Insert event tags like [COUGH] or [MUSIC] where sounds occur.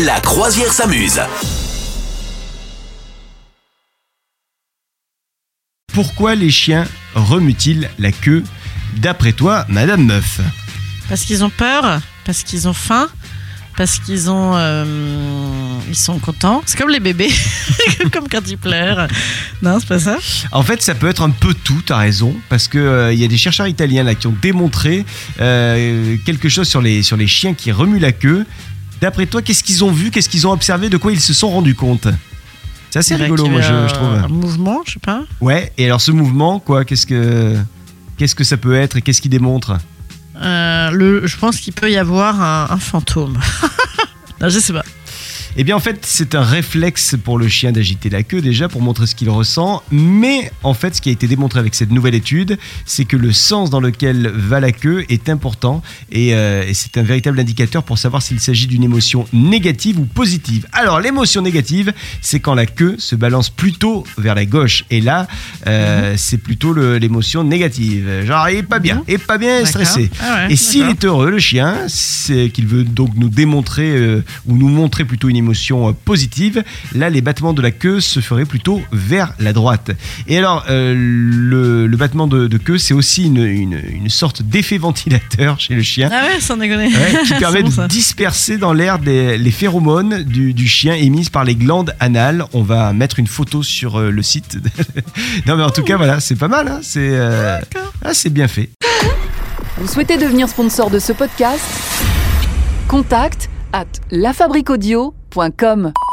La croisière s'amuse. Pourquoi les chiens remuent-ils la queue D'après toi, Madame Meuf? Parce qu'ils ont peur, parce qu'ils ont faim, parce qu'ils ont, euh, ils sont contents. C'est comme les bébés, [LAUGHS] comme quand ils pleurent. Non, c'est pas ça? En fait, ça peut être un peu tout, t'as raison, parce que euh, il y a des chercheurs italiens là qui ont démontré euh, quelque chose sur les, sur les chiens qui remuent la queue. D'après toi, qu'est-ce qu'ils ont vu, qu'est-ce qu'ils ont observé, de quoi ils se sont rendus compte? C'est assez rigolo, moi, je, trouve. Un mouvement, je sais pas. Ouais, et alors ce mouvement, quoi, qu'est-ce que, qu'est-ce que ça peut être et qu'est-ce qu'il démontre? Euh, le, je pense qu'il peut y avoir un, un fantôme. [LAUGHS] non, je sais pas. Eh bien, en fait, c'est un réflexe pour le chien d'agiter la queue déjà pour montrer ce qu'il ressent. Mais en fait, ce qui a été démontré avec cette nouvelle étude, c'est que le sens dans lequel va la queue est important et, euh, et c'est un véritable indicateur pour savoir s'il s'agit d'une émotion négative ou positive. Alors, l'émotion négative, c'est quand la queue se balance plutôt vers la gauche. Et là, euh, c'est plutôt l'émotion négative. Genre, il est pas bien, il est pas bien, stressé. Ah ouais, Et s'il est heureux, le chien, c'est qu'il veut donc nous démontrer euh, ou nous montrer plutôt une émotion euh, positive. Là, les battements de la queue se feraient plutôt vers la droite. Et alors, euh, le, le battement de, de queue, c'est aussi une, une- une sorte d'effet ventilateur chez le chien. Ah ouais, sans déconner. ouais, qui [LAUGHS] permet bon, de ça. disperser dans l'air des- les phéromones du, du chien émises par les glandes anales. On va mettre une photo sur euh, le site. [LAUGHS] non mais en tout cas voilà, c'est pas mal. hein, c'est euh, ah, c'est bien fait. Vous souhaitez devenir sponsor de ce podcast? Contact à lafabriquaudio.com francemusique.com.